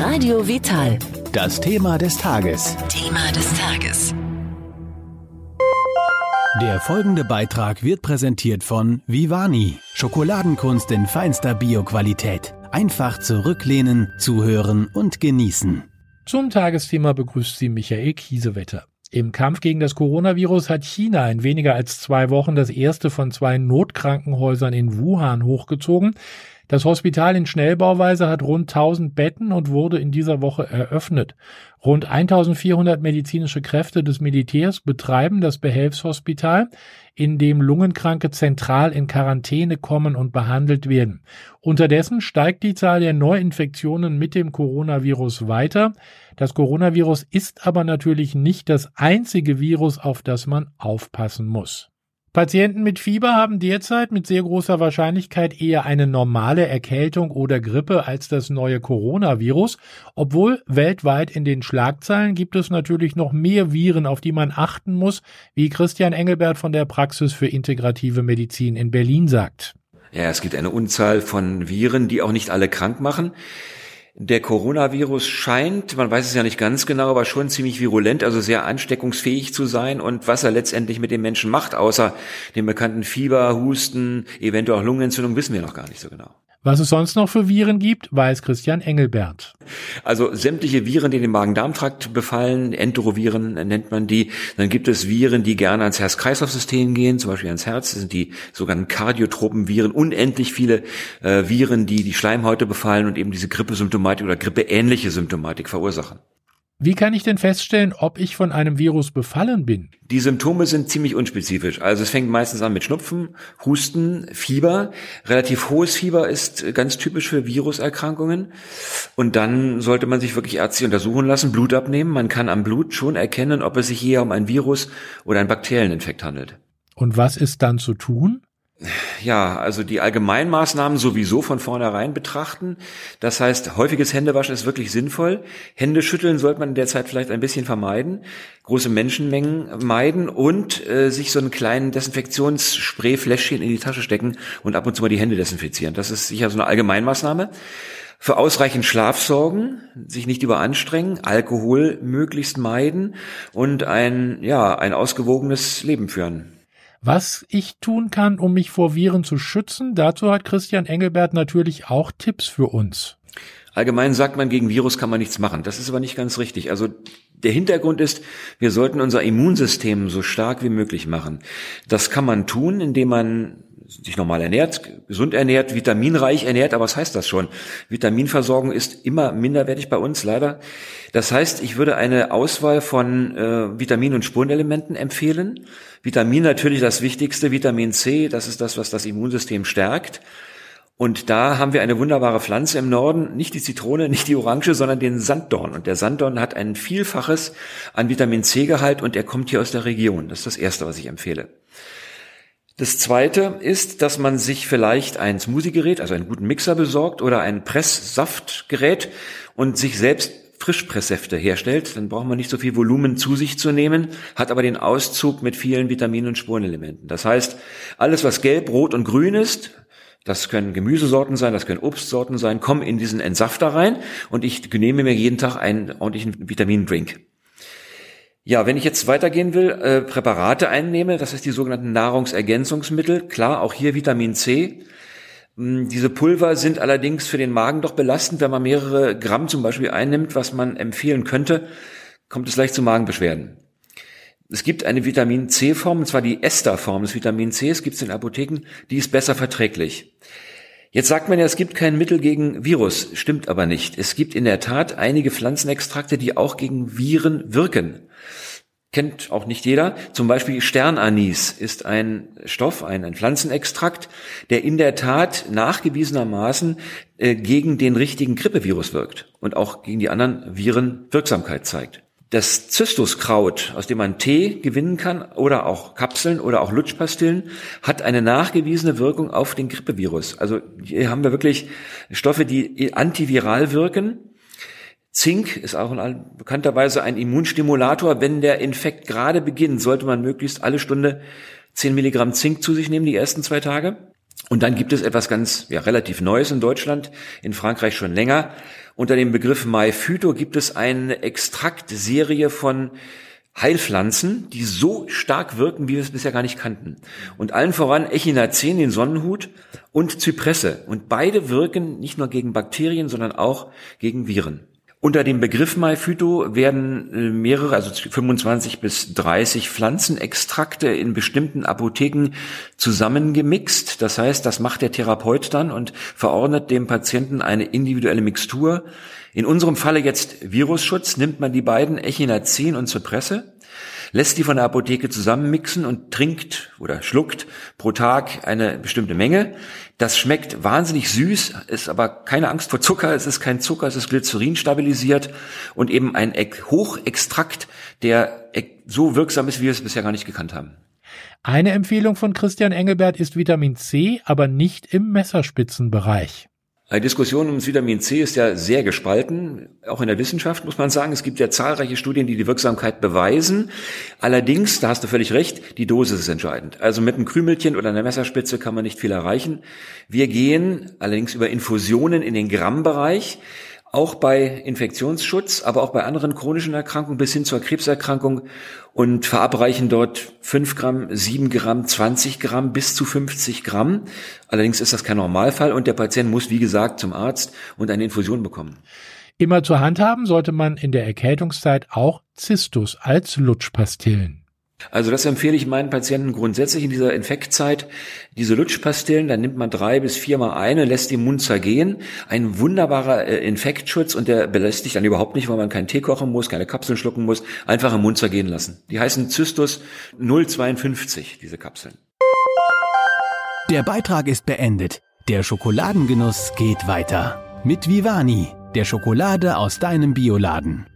Radio Vital. Das Thema des Tages. Thema des Tages. Der folgende Beitrag wird präsentiert von Vivani. Schokoladenkunst in feinster Bioqualität. Einfach zurücklehnen, zuhören und genießen. Zum Tagesthema begrüßt Sie Michael Kiesewetter. Im Kampf gegen das Coronavirus hat China in weniger als zwei Wochen das erste von zwei Notkrankenhäusern in Wuhan hochgezogen. Das Hospital in Schnellbauweise hat rund 1000 Betten und wurde in dieser Woche eröffnet. Rund 1400 medizinische Kräfte des Militärs betreiben das Behelfshospital, in dem Lungenkranke zentral in Quarantäne kommen und behandelt werden. Unterdessen steigt die Zahl der Neuinfektionen mit dem Coronavirus weiter. Das Coronavirus ist aber natürlich nicht das einzige Virus, auf das man aufpassen muss. Patienten mit Fieber haben derzeit mit sehr großer Wahrscheinlichkeit eher eine normale Erkältung oder Grippe als das neue Coronavirus, obwohl weltweit in den Schlagzeilen gibt es natürlich noch mehr Viren, auf die man achten muss, wie Christian Engelbert von der Praxis für integrative Medizin in Berlin sagt. Ja, es gibt eine Unzahl von Viren, die auch nicht alle krank machen. Der Coronavirus scheint, man weiß es ja nicht ganz genau, aber schon ziemlich virulent, also sehr ansteckungsfähig zu sein. Und was er letztendlich mit dem Menschen macht, außer dem bekannten Fieber, Husten, eventuell auch Lungenentzündung, wissen wir noch gar nicht so genau. Was es sonst noch für Viren gibt, weiß Christian Engelbert. Also sämtliche Viren, die den Magen-Darm-Trakt befallen, Enteroviren nennt man die. Dann gibt es Viren, die gerne ans Herz-Kreislauf-System gehen, zum Beispiel ans Herz. Das sind die sogenannten kardiotropen Viren. Unendlich viele äh, Viren, die die Schleimhäute befallen und eben diese Grippesymptomatik oder grippeähnliche Symptomatik verursachen. Wie kann ich denn feststellen, ob ich von einem Virus befallen bin? Die Symptome sind ziemlich unspezifisch. Also es fängt meistens an mit Schnupfen, Husten, Fieber. Relativ hohes Fieber ist ganz typisch für Viruserkrankungen. Und dann sollte man sich wirklich ärztlich untersuchen lassen, Blut abnehmen. Man kann am Blut schon erkennen, ob es sich hier um ein Virus oder einen Bakterieninfekt handelt. Und was ist dann zu tun? Ja, also die Allgemeinmaßnahmen sowieso von vornherein betrachten. Das heißt, häufiges Händewaschen ist wirklich sinnvoll. Hände schütteln sollte man derzeit vielleicht ein bisschen vermeiden, große Menschenmengen meiden und äh, sich so einen kleinen Desinfektionssprayfläschchen in die Tasche stecken und ab und zu mal die Hände desinfizieren. Das ist sicher so eine Allgemeinmaßnahme. Für ausreichend Schlaf sorgen, sich nicht überanstrengen, Alkohol möglichst meiden und ein, ja, ein ausgewogenes Leben führen. Was ich tun kann, um mich vor Viren zu schützen, dazu hat Christian Engelbert natürlich auch Tipps für uns. Allgemein sagt man, gegen Virus kann man nichts machen. Das ist aber nicht ganz richtig. Also der Hintergrund ist, wir sollten unser Immunsystem so stark wie möglich machen. Das kann man tun, indem man sich normal ernährt, gesund ernährt, vitaminreich ernährt, aber was heißt das schon? Vitaminversorgung ist immer minderwertig bei uns, leider. Das heißt, ich würde eine Auswahl von äh, Vitamin- und Spurenelementen empfehlen. Vitamin natürlich das Wichtigste, Vitamin C, das ist das, was das Immunsystem stärkt. Und da haben wir eine wunderbare Pflanze im Norden, nicht die Zitrone, nicht die Orange, sondern den Sanddorn. Und der Sanddorn hat ein Vielfaches an Vitamin C-Gehalt und er kommt hier aus der Region. Das ist das Erste, was ich empfehle. Das zweite ist, dass man sich vielleicht ein Smoothie-Gerät, also einen guten Mixer besorgt oder ein Presssaftgerät und sich selbst Frischpresssäfte herstellt. Dann braucht man nicht so viel Volumen zu sich zu nehmen, hat aber den Auszug mit vielen Vitaminen und Spurenelementen. Das heißt, alles was gelb, rot und grün ist, das können Gemüsesorten sein, das können Obstsorten sein, kommen in diesen Entsafter rein und ich nehme mir jeden Tag einen ordentlichen Vitamindrink. Ja, wenn ich jetzt weitergehen will, äh, Präparate einnehme, das ist die sogenannten Nahrungsergänzungsmittel, klar, auch hier Vitamin C. Hm, diese Pulver sind allerdings für den Magen doch belastend. Wenn man mehrere Gramm zum Beispiel einnimmt, was man empfehlen könnte, kommt es leicht zu Magenbeschwerden. Es gibt eine Vitamin C-Form, und zwar die Ester-Form des Vitamin C, es gibt es in Apotheken, die ist besser verträglich. Jetzt sagt man ja, es gibt kein Mittel gegen Virus, stimmt aber nicht. Es gibt in der Tat einige Pflanzenextrakte, die auch gegen Viren wirken kennt auch nicht jeder. Zum Beispiel Sternanis ist ein Stoff, ein, ein Pflanzenextrakt, der in der Tat nachgewiesenermaßen äh, gegen den richtigen Grippevirus wirkt und auch gegen die anderen Viren Wirksamkeit zeigt. Das Zystuskraut, aus dem man Tee gewinnen kann oder auch Kapseln oder auch Lutschpastillen, hat eine nachgewiesene Wirkung auf den Grippevirus. Also hier haben wir wirklich Stoffe, die antiviral wirken Zink ist auch in bekannterweise ein Immunstimulator. Wenn der Infekt gerade beginnt, sollte man möglichst alle Stunde 10 Milligramm Zink zu sich nehmen, die ersten zwei Tage. Und dann gibt es etwas ganz ja, relativ Neues in Deutschland, in Frankreich schon länger. Unter dem Begriff MyPhyto gibt es eine Extraktserie von Heilpflanzen, die so stark wirken, wie wir es bisher gar nicht kannten. Und allen voran Echinaceen, den Sonnenhut, und Zypresse. Und beide wirken nicht nur gegen Bakterien, sondern auch gegen Viren. Unter dem Begriff MyPhyto werden äh, mehrere, also 25 bis 30 Pflanzenextrakte in bestimmten Apotheken zusammengemixt. Das heißt, das macht der Therapeut dann und verordnet dem Patienten eine individuelle Mixtur. In unserem Falle jetzt Virusschutz nimmt man die beiden Echinazin und Zypresse lässt die von der Apotheke zusammenmixen und trinkt oder schluckt pro Tag eine bestimmte Menge. Das schmeckt wahnsinnig süß, ist aber keine Angst vor Zucker, es ist kein Zucker, es ist Glycerin stabilisiert und eben ein Hochextrakt, der so wirksam ist, wie wir es bisher gar nicht gekannt haben. Eine Empfehlung von Christian Engelbert ist Vitamin C, aber nicht im Messerspitzenbereich. Die Diskussion ums Vitamin C ist ja sehr gespalten, auch in der Wissenschaft muss man sagen. Es gibt ja zahlreiche Studien, die die Wirksamkeit beweisen. Allerdings, da hast du völlig recht, die Dosis ist entscheidend. Also mit einem Krümelchen oder einer Messerspitze kann man nicht viel erreichen. Wir gehen allerdings über Infusionen in den Grammbereich auch bei Infektionsschutz, aber auch bei anderen chronischen Erkrankungen bis hin zur Krebserkrankung und verabreichen dort 5 Gramm, 7 Gramm, 20 Gramm bis zu 50 Gramm. Allerdings ist das kein Normalfall und der Patient muss, wie gesagt, zum Arzt und eine Infusion bekommen. Immer zur Hand haben sollte man in der Erkältungszeit auch Zistus als Lutschpastillen. Also das empfehle ich meinen Patienten grundsätzlich in dieser Infektzeit. Diese Lutschpastillen, dann nimmt man drei bis viermal eine, lässt den Mund zergehen. Ein wunderbarer äh, Infektschutz und der belästigt dann überhaupt nicht, weil man keinen Tee kochen muss, keine Kapseln schlucken muss, einfach im Mund zergehen lassen. Die heißen Zystus 052, diese Kapseln. Der Beitrag ist beendet. Der Schokoladengenuss geht weiter. Mit Vivani, der Schokolade aus deinem Bioladen.